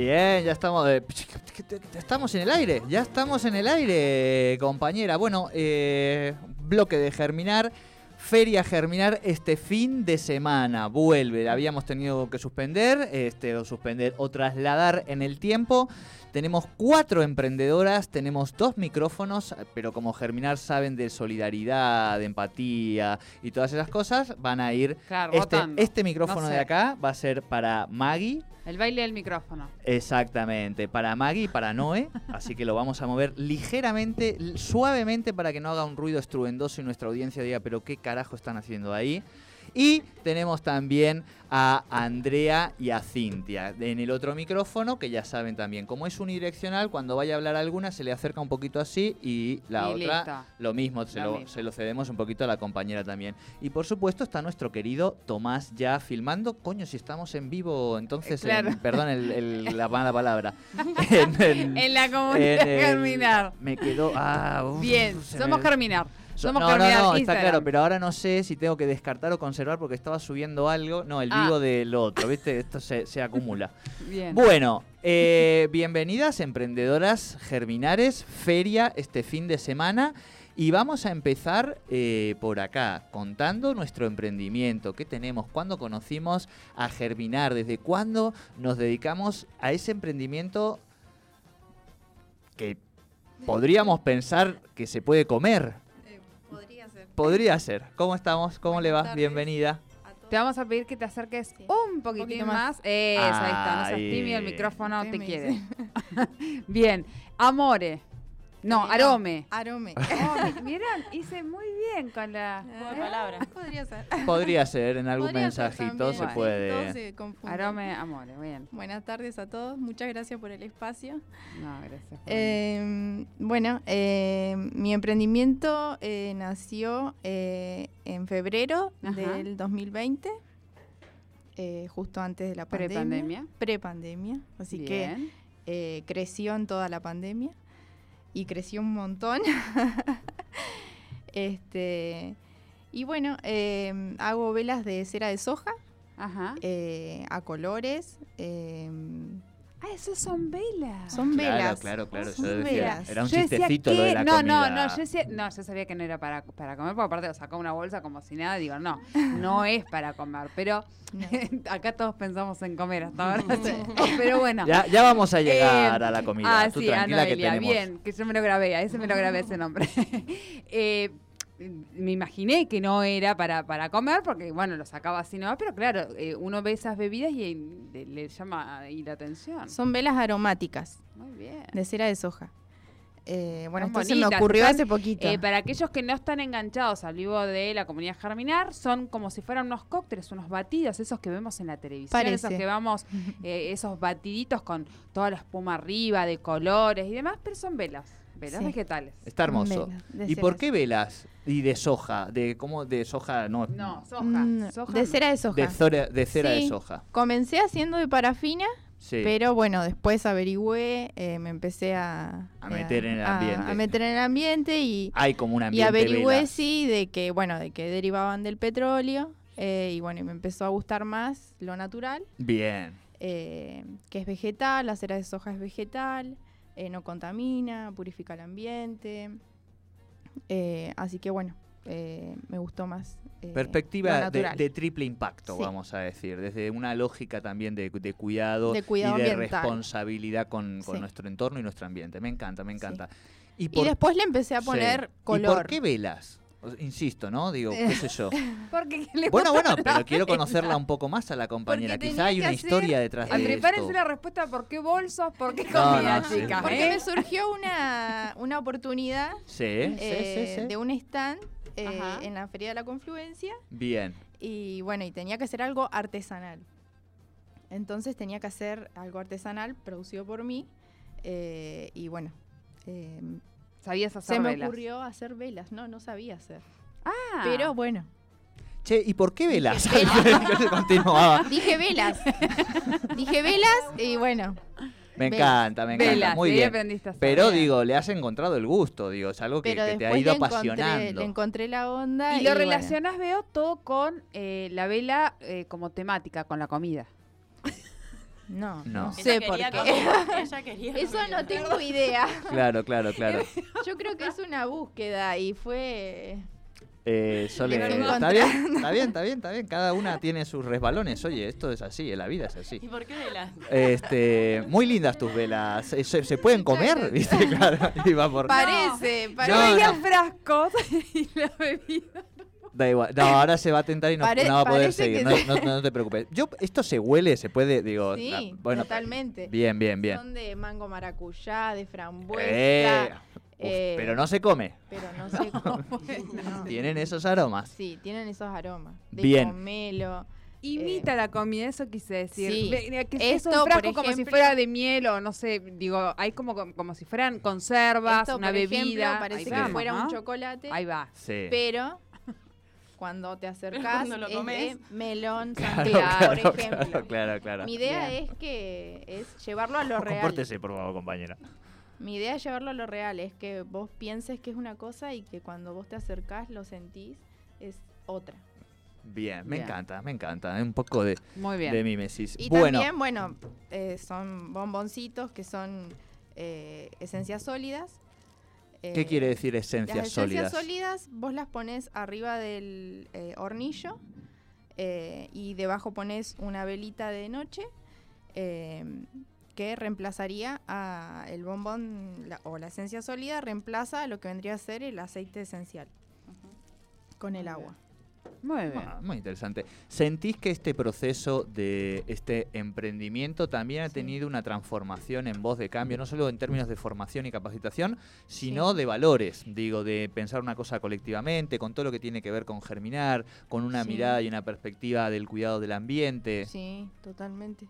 Bien, ya estamos. eh, estamos en el aire, ya estamos en el aire, compañera. Bueno, eh, bloque de germinar. Feria Germinar este fin de semana vuelve. Habíamos tenido que suspender, este, o suspender o trasladar en el tiempo. Tenemos cuatro emprendedoras, tenemos dos micrófonos, pero como Germinar saben de solidaridad, de empatía y todas esas cosas, van a ir. Claro, este, este micrófono No de acá va a ser para Maggie. El baile del micrófono. Exactamente, para Maggie y para Noé, así que lo vamos a mover ligeramente, suavemente para que no haga un ruido estruendoso y nuestra audiencia diga, pero qué carajo están haciendo ahí. Y tenemos también a Andrea y a Cintia en el otro micrófono, que ya saben también, como es unidireccional, cuando vaya a hablar alguna se le acerca un poquito así y la Y otra lo mismo, se Lo se cedemos un poquito a la compañera también. Y por supuesto está nuestro querido Tomás ya filmando. Coño, si estamos en vivo, entonces, claro. en- perdón el- el- la mala palabra. En, en- En la comunidad Germinar. Me quedó. Ah, uf, Bien, se somos me- Germinar. Somos no, no, no, está claro, pero ahora no sé si tengo que descartar o conservar porque estaba subiendo algo. No, el Ah. vivo del otro, ¿viste? Esto se, se acumula. Bien. Bueno, eh, bienvenidas emprendedoras germinares, feria este fin de semana. Y vamos a empezar eh, por acá, contando nuestro emprendimiento, qué tenemos, cuándo conocimos a Germinar, desde cuándo nos dedicamos a ese emprendimiento que podríamos pensar que se puede comer. Podría ser. ¿Cómo estamos? ¿Cómo le va? Tardes. Bienvenida. Te vamos a pedir que te acerques Sí. un poquitín poquito más. más. Eso, ahí está. No seas Ahí. tímido, el micrófono Ustedes te me quiere. Bien. Amore. No, arome. Arome. Oh, mi- Miren, hice muy bien con la... Ah, ¿eh? palabra. Podría ser. Podría ser, en algún Podría mensajito se puede. Todos se confunden. Arome, amore. Bien. Buenas tardes a todos. Muchas gracias por el espacio. No, gracias. Eh, bueno, eh, mi emprendimiento eh, nació eh, en febrero Ajá. del 2020, eh, justo antes de la pandemia. Prepandemia. Prepandemia. Así que Bien. eh, creció en toda la pandemia y creció un montón. este y bueno, eh, hago velas de cera de soja Ajá. eh, a colores. eh, Esos son velas. son Claro, velas. claro, claro. Son Yo decía, velas. era un Yo decía, chistecito lo de la no, comida. No, no, yo decía, no, yo sabía que no era para, para comer, porque aparte lo sacó una bolsa como si nada, digo, no, no es para comer, pero No. acá todos pensamos en comer hasta ahora. pero bueno. Ya, ya vamos a llegar Eh, a la comida. Ah, Tú sí, tranquila que Anoelia, tenemos. bien, que yo me lo grabé, a ese me lo grabé ese nombre. Eh, me imaginé que no era para, para comer, porque bueno, lo sacaba así nomás, pero claro, eh, uno ve esas bebidas y eh, le, le llama ahí la atención. Son velas aromáticas Muy bien. de cera de soja. Eh, bueno, Son esto se me bonitas, ocurrió están, hace poquito. Eh, para aquellos que no están enganchados al vivo de la comunidad Germinar, son como si fueran unos cócteles, unos batidos, esos que vemos en la televisión, Parece. esos que vamos, eh, esos batiditos con toda la espuma arriba, de colores y demás, pero son velas, velas Sí. vegetales. Está hermoso. Velas ¿Y por qué velas? Y de soja, de cómo de soja, no, No, soja. Mm, soja de no. cera de soja. de, zora- de cera de soja. Comencé haciendo de parafina, Sí. pero bueno, después averigüé, eh, me empecé a, A meter en el ambiente. A, meter en el ambiente y, Hay como un y ambiente averigüé velas. sí de que bueno, de que derivaban del petróleo eh, y bueno, y me empezó a gustar más lo natural, Bien. eh, que es vegetal, la cera de soja es vegetal, eh, no contamina, purifica el ambiente, eh, así que bueno, eh, me gustó más. eh, Perspectiva de, triple impacto, Sí. vamos a decir, desde una lógica también de, de cuidado, De cuidado y de ambiental. responsabilidad con, con Sí. nuestro entorno y nuestro ambiente. Me encanta, me encanta. ¿Y, Y por, después le empecé a poner ¿Y color. por qué velas? Insisto, ¿no? Digo, qué sé yo. Porque le Bueno, bueno, pero quiero conocerla un poco más a la compañera. Porque Quizá hay una historia detrás de Prepárense esto. la respuesta por qué bolsos, por qué No, comida, no, chicas. Porque ¿eh? me surgió una, una oportunidad Sí, eh, sí, sí, sí. de un stand eh, en la Feria de la Confluencia Bien. y bueno, y tenía que hacer algo artesanal. Entonces tenía que hacer algo artesanal producido por mí eh, y bueno, eh, Sabías hacer se me velas. ocurrió hacer velas, no, no sabía hacer. Ah. Pero bueno, Che, ¿y por qué velas? Dije Continuaba. dije velas, dije velas y bueno, Me Velas. encanta, me encanta. velas, Muy sí, bien. aprendiste a hacer. Pero Bien. digo, le has encontrado el gusto, digo, es algo que, pero que te ha después ido le encontré, apasionando. le encontré la onda Y lo bueno. relacionas, veo, todo con eh, la vela eh, como temática, con la comida. No, No. no, sé por qué. comer, ella quería Eso no tengo idea. Claro, claro, claro. Yo creo que es una búsqueda y fue Eh, Sole, Le ¿está bien? Está bien, está bien, está bien. Cada una tiene sus resbalones. Oye, esto es así, la vida es así. ¿Y por qué velas? Este, muy lindas tus velas. Eh, ¿Se, se pueden comer? ¿Viste? Claro, iba por... Parece, Yo parece. No. frascos y la bebida. Da igual. No, ahora se va a tentar y no, Pare- no va a poder seguir. No, no- no te preocupes. Yo, esto se huele, se puede, digo. Sí, bueno, totalmente. bien, bien, bien. Son de mango maracuyá, de frambuesa, Eh, uf, eh, pero no se come. pero no cómo. no. Tienen esos aromas. Sí, tienen esos aromas. De Bien. pomelo. Imita la comida, eso quise decir. sí. Ve- que es Esto, un frasco como si ejemplo- fuera de miel o no sé, digo, hay como, como si fueran conservas, Esto, una por ejemplo, bebida. parece Ahí que vamos, fuera un chocolate, Ahí va. Sí. pero cuando te acercas cuando lo es de melón Claro, claro, por ejemplo. claro, claro, claro. Mi idea Bien. es que es llevarlo a lo real. Compórtese, por favor, compañera. Mi idea es llevarlo a lo real, es que vos pienses que es una cosa y que cuando vos te acercás lo sentís es otra. Bien, me Bien. encanta, me encanta. Un poco de, Muy bien. de mimesis. Y bueno, también, bueno, eh, son bomboncitos que son eh, esencias sólidas. ¿Qué Eh, quiere decir Las esencias esencias sólidas? sólidas vos las pones arriba del eh, hornillo eh, y debajo pones una velita de noche eh, que reemplazaría a el bombón la- o la esencia sólida reemplaza a lo que vendría a ser el aceite esencial con el agua. Muy bien. Ah, muy interesante. ¿Sentís que este proceso de este emprendimiento también ha Sí. tenido una transformación en voz de cambio, no solo en términos de formación y capacitación, sino Sí. de valores? Digo, de pensar una cosa colectivamente, con todo lo que tiene que ver con germinar, con una Sí. mirada y una perspectiva del cuidado del ambiente, Sí, totalmente.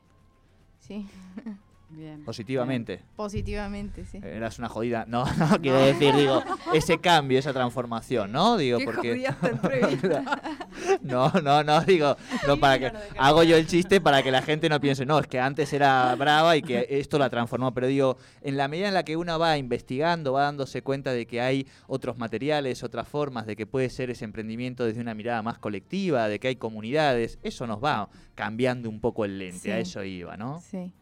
Sí, Bien. positivamente. positivamente, sí. Eras una jodida. No, no quiero decir, digo, ese cambio, esa transformación, ¿no? Digo, Qué porque. No, no, no, digo, no para que hago yo el chiste para que la gente no piense, no, es que antes era brava y que esto la transformó, pero digo, en la medida en la que uno va investigando, va dándose cuenta de que hay otros materiales, otras formas, de que puede ser ese emprendimiento desde una mirada más colectiva, de que hay comunidades, eso nos va cambiando un poco el lente, Sí. a eso iba, ¿no? Sí.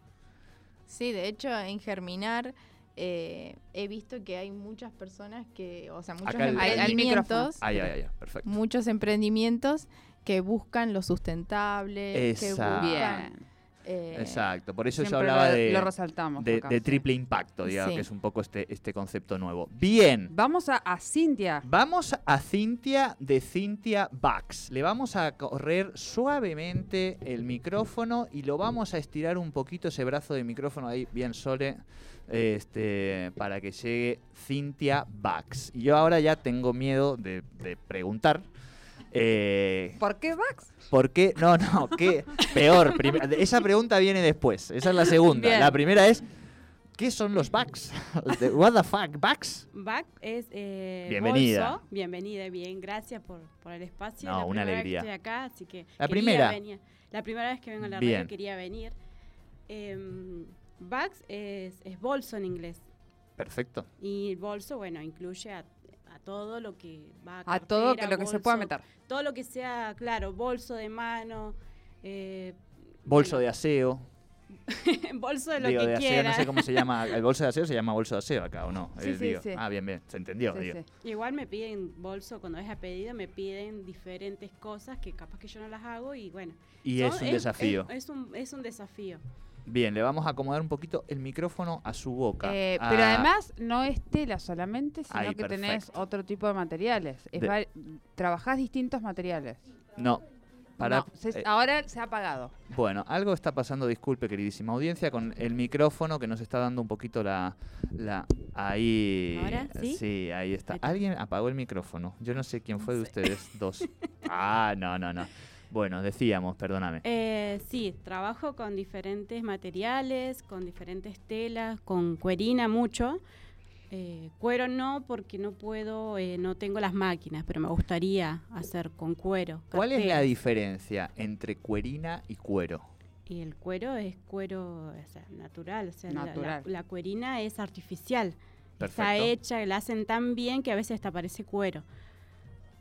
Sí, de hecho, en Germinar eh, he visto que hay muchas personas que, o sea, muchos Acá el- el emprendimientos, Ay, ay, ay, perfecto. muchos emprendimientos que buscan lo sustentable, que buscan... Eh, Exacto, por eso yo hablaba lo, de, lo resaltamos. de, acá, de sí. triple impacto, digamos, Sí. que es un poco este, este concepto nuevo. Bien. Vamos a, a Cintia. Vamos a Cintia de Cintia Bax. Le vamos a correr suavemente el micrófono y lo vamos a estirar un poquito ese brazo de micrófono ahí, bien sole, este, para que llegue Cintia Bax. Y yo ahora ya tengo miedo de, de preguntar. Eh, ¿Por qué Vax? ¿Por qué? No, no, ¿qué? Peor. esa pregunta viene después. Esa es la segunda. Bien. La primera es, ¿qué son los bugs? De- What the fuck, bugs? Back es eh, Bienvenida. bolso. Bienvenida, bien, gracias por, por el espacio. No, la una primera vez alegría. que estoy acá, así que La quería primera. venir. La primera vez que vengo a la Bien. radio quería venir. Bags es, es bolso en inglés. Perfecto. Y el bolso, bueno, incluye a, a todo lo que va A todo que cartera, lo que se pueda meter. Todo lo que sea, claro, bolso de mano. eh, Bolso bueno, de aseo. bolso de lo digo, que de aseo, quiera. no sé cómo se llama. El bolso de aseo se llama bolso de aseo acá, ¿o no? Sí, Eh, sí, digo. sí. Ah, bien, bien. Se entendió. Sí, digo. sí. Igual me piden bolso, cuando es a pedido, me piden diferentes cosas que capaz que yo no las hago y bueno. Y son- es un desafío. Es, es un, es un desafío. Bien, le vamos a acomodar un poquito el micrófono a su boca. Eh, Ah, pero además no es tela solamente, sino Ahí, que tenés perfecto. otro tipo de materiales. Es De- trabajás distintos materiales. No. Para, No, se- eh, ahora se ha apagado. Bueno, algo está pasando, disculpe, queridísima audiencia, con el micrófono que nos está dando un poquito la... la ahí... ¿Ahora? ¿Sí? ahí está. Ahí está. Alguien apagó el micrófono. Yo no sé quién fue de ustedes dos. Ah, no, no, no. Bueno, decíamos, perdóname. Eh, sí, trabajo con diferentes materiales, con diferentes telas, con cuerina mucho. Eh, cuero no, porque no puedo, eh, no tengo las máquinas, pero me gustaría hacer con cuero. ¿Cuál es la diferencia entre cuerina y cuero? Y el cuero es cuero o sea, natural, o sea, la- la- Natural. La, cuerina es artificial. Está Perfecto. hecha, la hacen tan bien que a veces hasta parece cuero.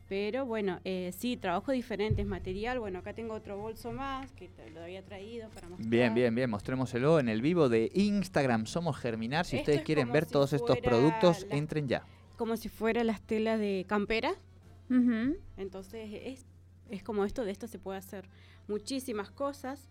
Pero bueno, eh, sí, trabajo diferentes material. Bueno, acá tengo otro bolso más que te lo había traído para mostrar. Bien, bien, bien. Mostrémoselo en el vivo de Instagram Somos Germinar. Si Esto ustedes es quieren ver si todos estos productos, la- entren ya. Como si fuera las telas de campera. Entonces es, es como esto, de esto se puede hacer muchísimas cosas.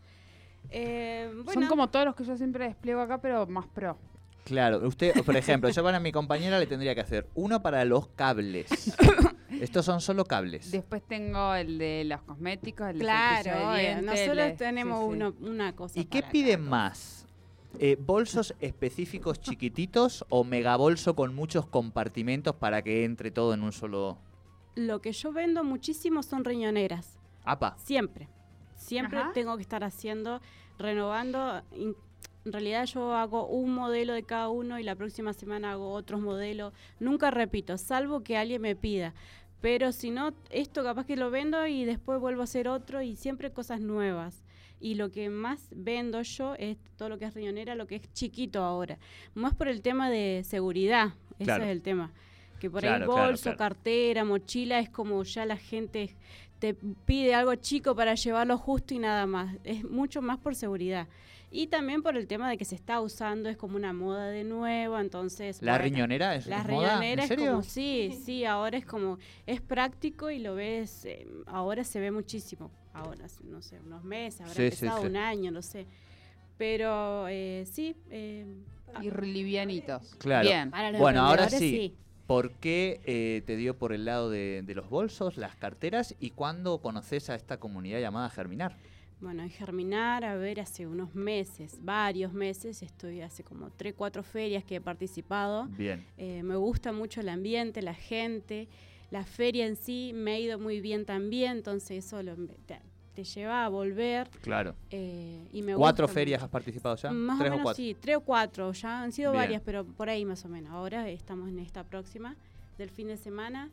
Eh, Son como todos los que yo siempre despliego acá, pero más pro. Claro, usted, por ejemplo, yo para mi compañera le tendría que hacer uno para los cables. Estos son solo cables. Después tengo el de los cosméticos, el de claro, de dientes, el nosotros de- tenemos sí, sí. uno- una cosa. ¿Y qué piden más? Eh, ¿Bolsos específicos chiquititos o megabolso con muchos compartimentos para que entre todo en un solo... Lo que yo vendo muchísimo son riñoneras. Apa, Siempre. Siempre Ajá. tengo que estar haciendo, renovando. In- En realidad yo hago un modelo de cada uno y la próxima semana hago otros modelos. Nunca repito, salvo que alguien me pida. Pero si no, esto capaz que lo vendo y después vuelvo a hacer otro y siempre cosas nuevas. Y lo que más vendo yo es todo lo que es riñonera, lo que es chiquito ahora. Más por el tema de seguridad. Ese es el tema. Que por Claro, ahí bolso, claro. cartera, mochila, es como ya la gente te pide algo chico para llevarlo justo y nada más. Es mucho más por seguridad. Y también por el tema de que se está usando, es como una moda de nuevo, entonces... ¿la bueno, riñonera es, La es moda? riñonera ¿En es serio? como, sí, sí, ahora es como, es práctico y lo ves, eh, ahora se ve muchísimo. Ahora, no sé, unos meses, habrá Sí, empezado sí. un año, no sé. Pero eh, sí, eh, Y livianitos. Claro. Bien. para los Bueno, ahora sí. ¿Por qué eh, te dio por el lado de, de los bolsos, las carteras y cuándo conoces a esta comunidad llamada Germinar? Bueno, en Germinar, a ver, hace unos meses, varios meses, estoy hace como tres, cuatro ferias que he participado. Bien. Eh, me gusta mucho el ambiente, la gente, la feria en sí me ha ido muy bien también, entonces eso lo- te, te lleva a volver. Claro. eh, y me ¿Cuatro gusta ferias mucho. has participado ya? Más ¿Tres o menos cuatro? sí, tres o cuatro, ya han sido Bien. varias, pero por ahí más o menos. Ahora estamos en esta próxima del fin de semana.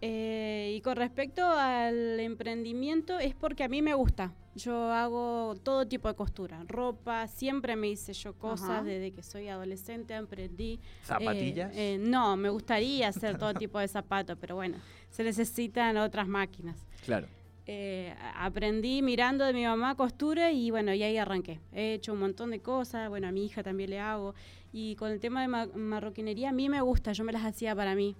Eh, y con respecto al emprendimiento, es porque a mí me gusta. Yo hago todo tipo de costura, ropa, siempre me hice yo cosas Ajá. desde que soy adolescente, aprendí. ¿Zapatillas? Eh, eh, no, me gustaría hacer todo tipo de zapatos, pero bueno, se necesitan otras máquinas. Claro. Eh, aprendí mirando de mi mamá costura y bueno, y ahí arranqué. He hecho un montón de cosas, bueno, a mi hija también le hago. Y con el tema de ma- marroquinería, a mí me gusta, yo me las hacía para mí.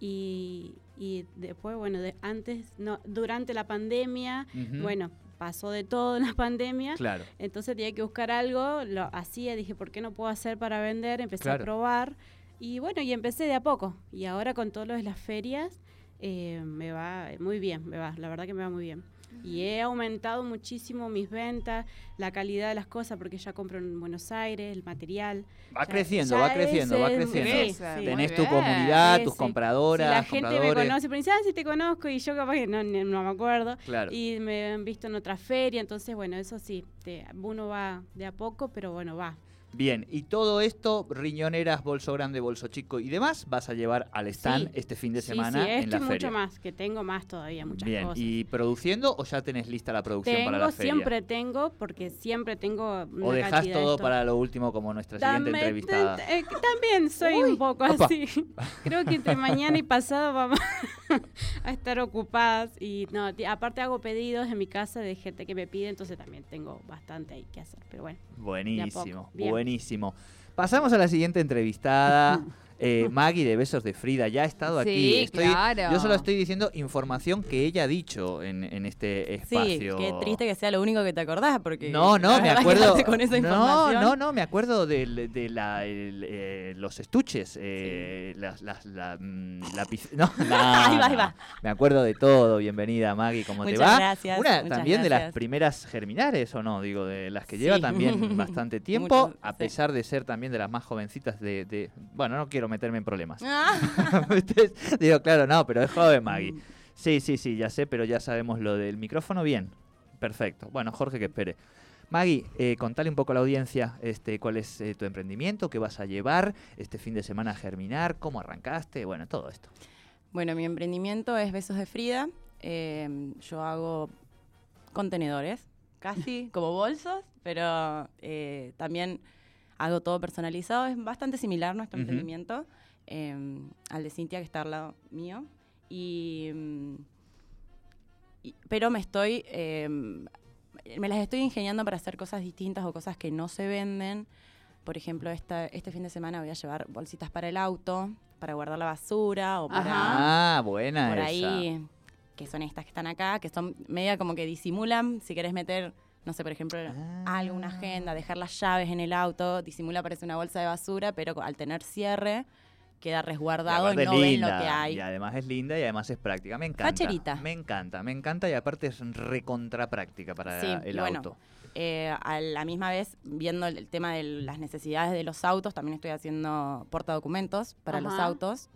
Y, y después, bueno, de, antes, no, durante la pandemia, bueno, pasó de todo en la pandemia. Claro. Entonces tenía que buscar algo, lo hacía, dije, ¿por qué no puedo hacer para vender? Empecé Claro. a probar y bueno, y empecé de a poco. Y ahora con todo lo de las ferias, eh, me va muy bien, me va, la verdad que me va muy bien. Y he aumentado muchísimo mis ventas, la calidad de las cosas, porque ya compro en Buenos Aires, el material. Va Ya- creciendo, ya va creciendo, es, va creciendo. sí, sí. Tenés tu bien. comunidad, Sí, tus sí. compradoras, Si la gente me compradores. conoce, pero dice, ah, sí te conozco, y yo capaz que no, no me acuerdo. Claro. Y me han visto en otra feria, entonces, bueno, eso sí, te- uno va de a poco, pero bueno, va. Bien, y todo esto, riñoneras, bolso grande, bolso chico y demás, vas a llevar al stand Sí. este fin de Sí, semana sí, en esto la y mucho feria. más, que tengo más todavía, muchas Bien, cosas. ¿y produciendo o ya tenés lista la producción tengo, para la feria? siempre tengo, porque siempre tengo una ¿O dejás cantidad de todo esto. para lo último como nuestra siguiente Dame- entrevistada? eh, también soy un poco Opa. así. Creo que entre mañana y pasado vamos a estar ocupadas. Y no, aparte hago pedidos en mi casa de gente que me pide, entonces también tengo bastante ahí que hacer. Pero bueno, Buenísimo, buenísimo. Pasamos a la siguiente entrevistada. Eh, Maggie de Besos de Frida ya ha estado aquí. Sí, Estoy- claro. Yo solo estoy diciendo información que ella ha dicho en, en este Sí, espacio. qué triste que sea lo único que te acordás, porque. No, no, la me acuerdo. con esa no, no, no, me acuerdo de, la, el, eh, los estuches, eh, las, las, la, mm, lapic- no, Ahí va, ahí va. Me acuerdo de todo. Bienvenida, Maggie, ¿cómo te va? gracias, Una muchas también de las primeras germinares, ¿o no? Digo, de las que lleva Sí. también bastante tiempo, Mucho, a sí. pesar de ser también de las más jovencitas de, de- Bueno, no quiero meterme en problemas. Ah. Digo, claro, no, pero es joven Maggie. Sí, sí, sí, ya sé, pero ya sabemos lo del micrófono bien. Perfecto. Bueno, Jorge, que espere. Maggie, eh, contale un poco a la audiencia este, cuál es eh, tu emprendimiento, qué vas a llevar este fin de semana a germinar, cómo arrancaste, bueno, todo esto. Bueno, mi emprendimiento es Besos de Frida. Eh, yo hago contenedores, casi como bolsos, pero eh, también hago todo personalizado. Es bastante similar nuestro emprendimiento eh, al de Cintia, que está al lado mío. Y, mm, y- pero me estoy, eh, me las estoy ingeniando para hacer cosas distintas o cosas que no se venden. Por ejemplo, esta, este fin de semana voy a llevar bolsitas para el auto, para guardar la basura o para Ah, buena por esa. ahí, que son estas que están acá, que son media como que disimulan, si querés meter, no sé, por ejemplo, Ah. algo, una agenda, dejar las llaves en el auto, disimula parece una bolsa de basura, pero al tener cierre queda resguardado y, no es ven lo linda, que hay. Y además es linda y además es práctica. Me encanta. Facherita. Me encanta, me encanta y aparte es recontra práctica para Sí, el bueno, auto. Eh, a la misma vez, viendo el, el tema de las necesidades de los autos, también estoy haciendo portadocumentos para los autos,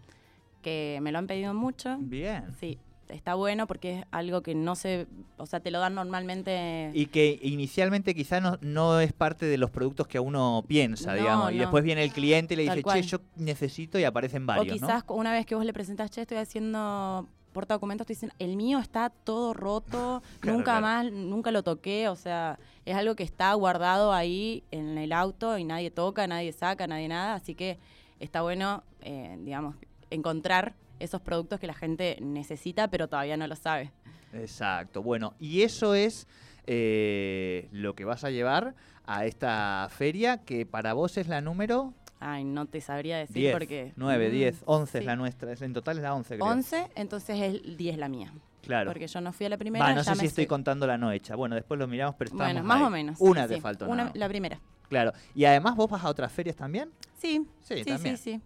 que me lo han pedido mucho. Bien. Sí, está bueno porque es algo que no se, o sea, te lo dan normalmente. Y que inicialmente quizá no, no es parte de los productos que uno piensa, No, digamos. Y después viene el cliente y le Tal dice, cual. che, yo necesito y aparecen varios, o quizás una vez que vos le presentás, che, estoy haciendo portadocumentos, te dicen, el mío está todo roto, Claro, nunca claro. más, nunca lo toqué, o sea, es algo que está guardado ahí en el auto y nadie toca, nadie saca, nadie nada, así que está bueno, eh, digamos, encontrar esos productos que la gente necesita, pero todavía no lo sabe. Exacto. Bueno, y eso es eh, lo que vas a llevar a esta feria, que para vos es la número Ay, no te sabría decir 10, porque... 9, Mm, 10, 11 es la nuestra. es- En total es la 11, creo. 11, entonces es 10 la mía. Claro. Porque yo no fui a la primera. Va, no ya sé si estoy contando la no hecha. Bueno, después lo miramos, pero estamos Bueno, más ahí. o menos. Una sí. te faltó. Una- nada. La primera. Claro. Y además vos vas a otras ferias también. Sí, Sí, sí, también. sí, sí.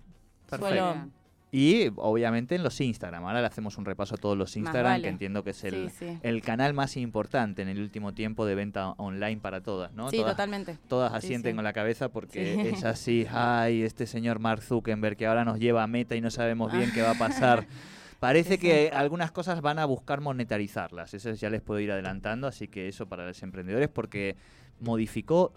Perfecto. Suelo- Y obviamente en los Instagram. Ahora le hacemos un repaso a todos los Instagram, vale. que entiendo que es el, sí, sí. el canal más importante en el último tiempo de venta online para todas, ¿no? Sí, todas, totalmente. todas asienten con la cabeza porque es así, ay, este señor Mark Zuckerberg que ahora nos lleva a meta y no sabemos bien qué va a pasar. Parece Sí, que algunas cosas van a buscar monetarizarlas, eso ya les puedo ir adelantando, así que eso para los emprendedores porque modificó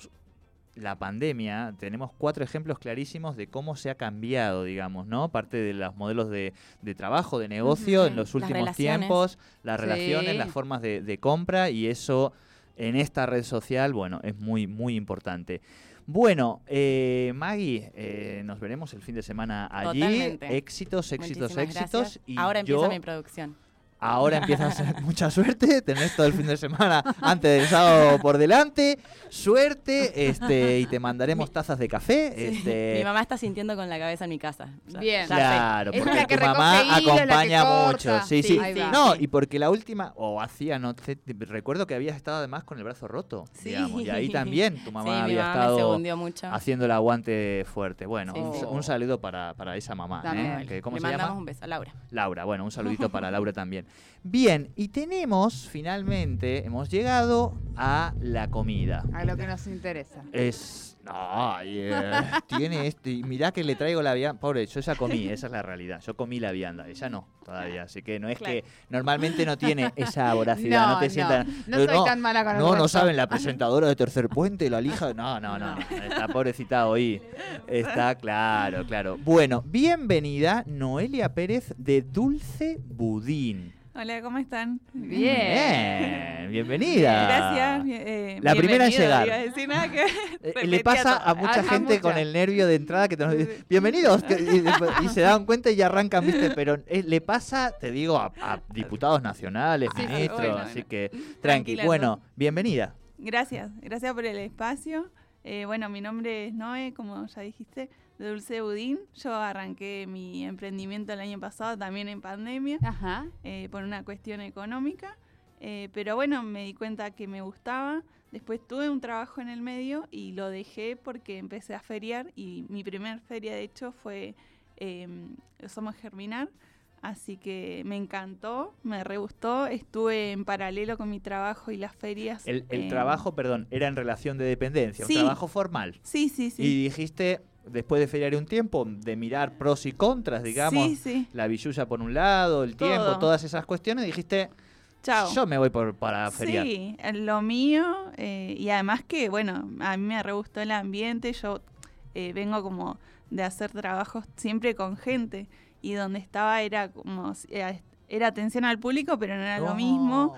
la pandemia, tenemos cuatro ejemplos clarísimos de cómo se ha cambiado, digamos, ¿no? Parte de los modelos de, de trabajo, de negocio en los últimos tiempos, las Sí. relaciones, las formas de, de compra y eso en esta red social, bueno, es muy, muy importante. Bueno, eh, Maggie, eh, nos veremos el fin de semana allí. Totalmente. Éxitos, éxitos, Muchísimas éxitos. gracias. Y Ahora empieza mi producción. Ahora empieza a ser mucha suerte, tenés todo el fin de semana antes del sábado por delante, suerte, este, y te mandaremos tazas de café, Sí. este, Mi mamá está sintiendo con la cabeza en mi casa. Ya- Bien. ya sé. Claro, Es porque la que tu mamá la que acompaña mucho. Sí, Sí. No, y porque la última, o hacía, no sé, te- recuerdo que habías estado además con el brazo roto, Sí. digamos, y ahí también tu mamá sí, mi había mamá estado hundió mucho. haciendo el aguante fuerte. Bueno, Sí, un, saludo para, para esa mamá. ¿eh? Que, ¿Cómo Le se mandamos llama? un beso a Laura. Laura, bueno, un saludito para Laura también. Bien, y tenemos, finalmente, hemos llegado a la comida. A lo que nos interesa. Es. Ay, eh, tiene este. Mirá que le traigo la vianda. Pobre, yo ya comí, esa es la realidad. Yo comí la vianda, ella no, todavía. Así que no es que. Normalmente no tiene esa voracidad, no, No, te no, sientan. no soy tan mala con No, no saben, la presentadora de Tercer Puente, la lija. No, no, no. no, Está pobrecita hoy. Está claro, claro. Bueno, bienvenida Noelia Pérez de Dulce Budín. Hola, ¿cómo están? Bien, bienvenida. Gracias. eh, La primera en bienvenido, llegar. iba a decir nada que Eh, repetía le pasa a mucha gente con el nervio de entrada que te nos dice, bienvenidos, que- y, después- y se dan cuenta y ya arrancan, ¿viste? Pero eh, le pasa, te digo, a, a diputados nacionales, Sí, sí, ministros, bueno, así bueno. que tranqui. Tranquila, Bueno, bienvenida. Gracias, gracias por el espacio. Eh, bueno, mi nombre es Noé, como ya dijiste, de Dulce de Budín. Yo arranqué mi emprendimiento el año pasado, también en pandemia, Ajá. eh, por una cuestión económica. Eh, pero bueno, me di cuenta que me gustaba. Después tuve un trabajo en el medio y lo dejé porque empecé a feriar y mi primer feria de hecho fue eh, Somos Germinar. Así que me encantó, me re gustó. Estuve en paralelo con mi trabajo y las ferias. El, el eh, trabajo, perdón, era en relación de dependencia, Sí. un trabajo formal. Sí, sí, sí. Y dijiste, después de feriar un tiempo, de mirar pros y contras, digamos, Sí, sí. la billulla por un lado, el tiempo, todas esas cuestiones, dijiste, Chao. yo me voy por, para feriar. Sí, lo mío. eh, y además que, bueno, a mí me re gustó el ambiente. Yo eh, vengo como de hacer trabajos siempre con gente. Y donde estaba era como, eh, era atención al público, pero no era lo mismo.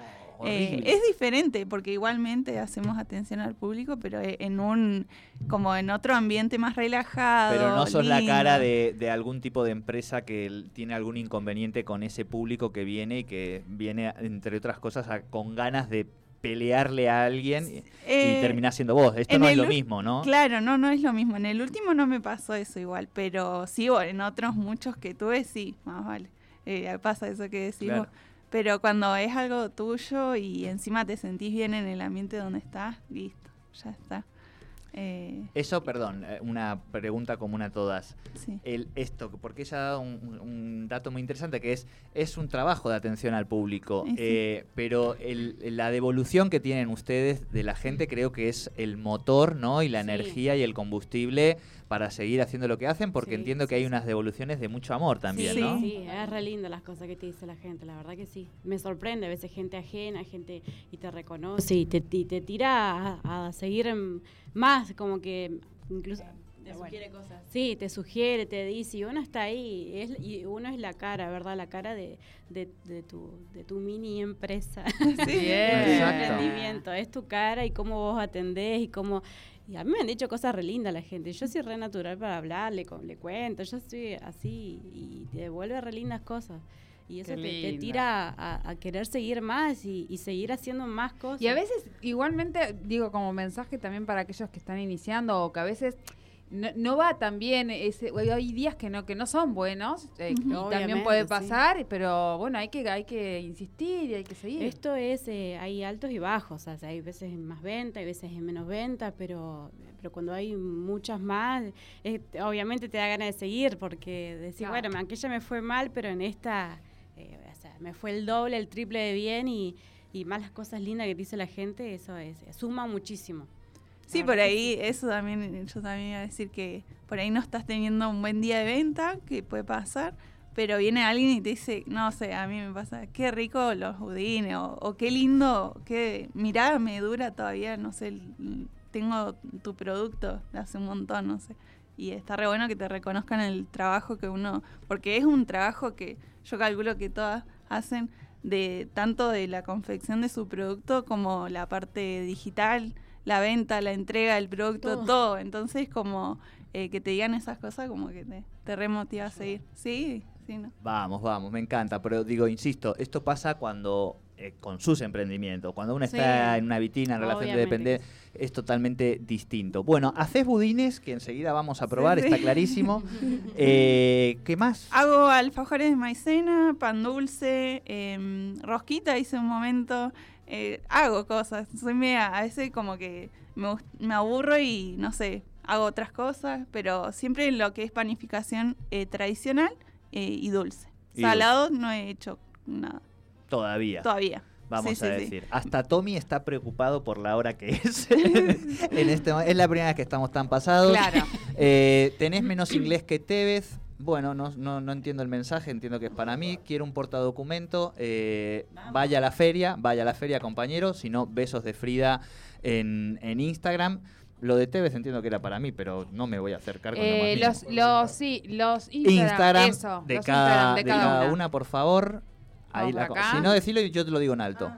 Eh, es diferente porque igualmente hacemos atención al público, pero eh, en un como en otro ambiente más relajado. Pero no sos la cara de, de algún tipo de empresa que tiene algún inconveniente con ese público que viene y que viene, entre otras cosas, a- con ganas de pelearle a alguien y, Eh, y terminás siendo vos. Esto no es lo mismo, ¿no? Claro, no, no es lo mismo. En el último no me pasó eso igual, pero sí, bueno, en otros muchos que tuve, sí, más vale. Eh, pasa eso que Claro. Pero cuando es algo tuyo y encima te sentís bien en el ambiente donde estás, listo, ya está. Eh, Eso, perdón, eh, una pregunta común a todas. sí. el esto, porque ella ha dado un, dato muy interesante que es es un trabajo de atención al público, sí. eh, pero el- la devolución que tienen ustedes de la gente creo que es el motor, ¿no? Y la Sí. energía y el combustible para seguir haciendo lo que hacen, porque entiendo que hay unas devoluciones de mucho amor también, Sí. ¿no? Sí, es re lindo las cosas que te dice la gente, la verdad que sí. Me sorprende a veces gente ajena, gente y te reconoce y te, y te tira a, a seguir en- más, como que incluso... Te bueno, sugiere cosas. Sí, te sugiere, te dice, y uno está ahí, es, y uno es la cara, ¿verdad? La cara de, de, de tu, de tu mini empresa, tu emprendimiento. Es tu cara y cómo vos atendés y cómo... Y a mí me han dicho cosas re lindas la gente. Yo soy re natural para hablar, le, co- le cuento, yo soy así y te devuelve re lindas cosas. Y eso te, te tira a, a querer seguir más y, y seguir haciendo más cosas. Y a veces, igualmente, digo, como mensaje también para aquellos que están iniciando o que a veces no, no va tan bien, ese, hay días que no que no son buenos eh, Ujú. y también puede sí. pasar, pero bueno, hay que hay que insistir y hay que seguir. Esto es, eh, hay altos y bajos, o sea, hay veces en más venta, hay veces en menos venta, pero, pero cuando hay muchas más, eh, obviamente te da ganas de seguir, porque decir, Claro. bueno, me- aquella me fue mal, pero en esta, me fue el doble, el triple de bien y, y más las cosas lindas que te dice la gente, eso es, suma muchísimo. Sí, por ahí, eso también, yo también iba a decir que por ahí no estás teniendo un buen día de venta, que puede pasar, pero viene alguien y te dice, no sé, a mí me pasa, qué rico los budines, o, o qué lindo, que mirá, me dura todavía, no sé, tengo tu producto de hace un montón, no sé. Y está re bueno que te reconozcan el trabajo que uno, porque es un trabajo que yo calculo que todas hacen de tanto de la confección de su producto como la parte digital, la venta, la entrega del producto, Todo. todo. Entonces, como eh, que te digan esas cosas, como que te, te remotiva a seguir. Sí, sí, ¿no? Vamos, vamos, me encanta, pero digo, insisto, esto pasa cuando eh, con sus emprendimientos, cuando uno está en una vitina en relación de Obviamente depender, que es totalmente distinto. Bueno, haces budines, que enseguida vamos a probar, sí. está clarísimo. Eh, ¿Qué más? Hago alfajores de maicena, pan dulce, em, rosquita hice un momento. eh, hago cosas. Soy media, a veces como que me, me aburro y no sé, hago otras cosas, pero siempre en lo que es panificación eh, tradicional eh, y dulce. Y Salado no he hecho nada Todavía. todavía. Vamos Sí, a sí, sí. decir. Hasta Tommy está preocupado por la hora que es. en este, es la primera vez que estamos tan pasados. Claro. Eh, tenés menos inglés que Tevez. Bueno, no, no, no entiendo el mensaje, entiendo que es para mí. Quiero un portadocumento. Eh, vaya a la feria, vaya a la feria, compañero. Si no, besos de Frida en, en Instagram. Lo de Tevez entiendo que era para mí, pero no me voy a acercar con lo Eh, más los, los, sí, los Instagram, Instagram eso, de, los cada, Instagram de cada una. por favor. Ahí la acá. si no, decilo y yo te lo digo en alto.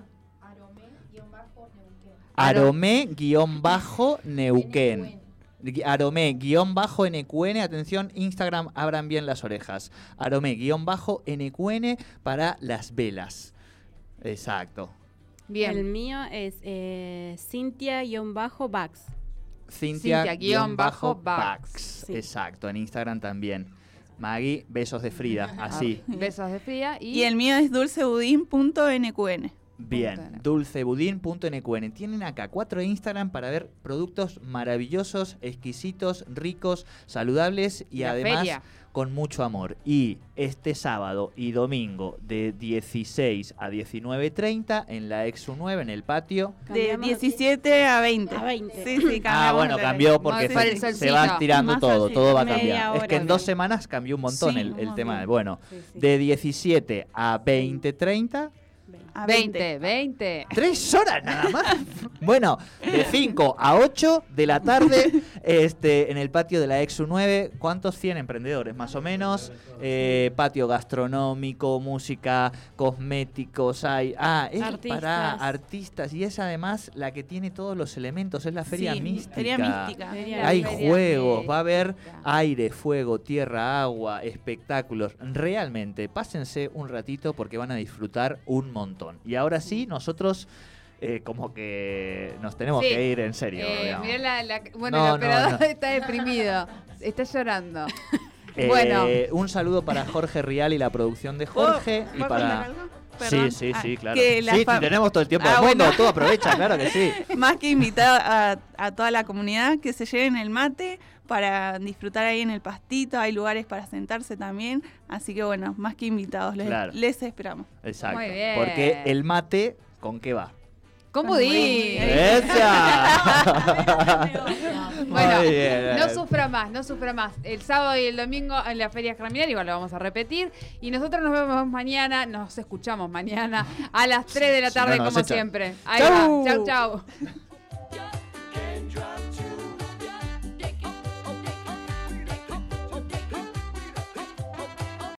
Aro- Aromé-Neuquén. Aromé-NQN, atención, Instagram, abran bien las orejas. Aromé-NQN para las velas. Exacto. Bien. El mío es eh, Cintia-Bax. Cintia-Bax. Sí. Exacto, en Instagram también. Maggie, besos de Frida, así. Besos de y, Y el mío es dulcebudín.nqn. Bien, Punto dulcebudín.nqn. Tienen acá cuatro Instagram para ver productos maravillosos, exquisitos, ricos, saludables y La además feria. con mucho amor. Y este sábado y domingo de 16 a 19.30 en la Exu 9 en el patio. De Cambiamos 17 a 20. A 20. Sí, sí, Ah, bueno, cambió porque se, va tirando Más todo, así, todo va a cambiar. Es que en dos semanas cambió un montón Sí, el, el tema. Bueno, Sí, sí. de 17 a 20.30 A 20, 20. Tres horas nada más. bueno, de 5 a 8 de la tarde este, en el patio de la Exu 9. ¿Cuántos? 100 emprendedores más o menos. Eh, patio gastronómico, música, cosméticos, hay... Ah, es Artistas. para artistas y es además la que tiene todos los elementos, es la feria Sí, mística. Feria mística. Feria Hay Feria juegos, va a haber aire, fuego, tierra, agua, espectáculos. Realmente, pásense un ratito porque van a disfrutar un montón. Y ahora sí, nosotros eh, como que nos tenemos Sí. que ir en serio. Eh, mirá la, la- bueno, No, el no, operador no. está deprimido. Está llorando. Eh, bueno. Un saludo para Jorge Rial y la producción de ¿Puedo- Jorge. y puedo para... Sí, sí, Ah, sí, claro. Sí, tenemos todo el tiempo Ah, del mundo, bueno. tú aprovecha, claro que sí. Más que invitado a, a toda la comunidad que se lleven el mate para disfrutar ahí en el pastito. Hay lugares para sentarse también. Así que bueno, más que invitados, les, Claro. les esperamos. Exacto. Muy bien. Porque el mate, ¿con qué va? Con Con budín. ¡Esa! Bueno, Muy bien. no sufra más, no sufra más. El sábado y el domingo en la Feria Germinal, igual lo vamos a repetir. Y nosotros nos vemos mañana, nos escuchamos mañana a las 3 de la no, tarde, como siempre. Ahí Chau. va. Chau, chau.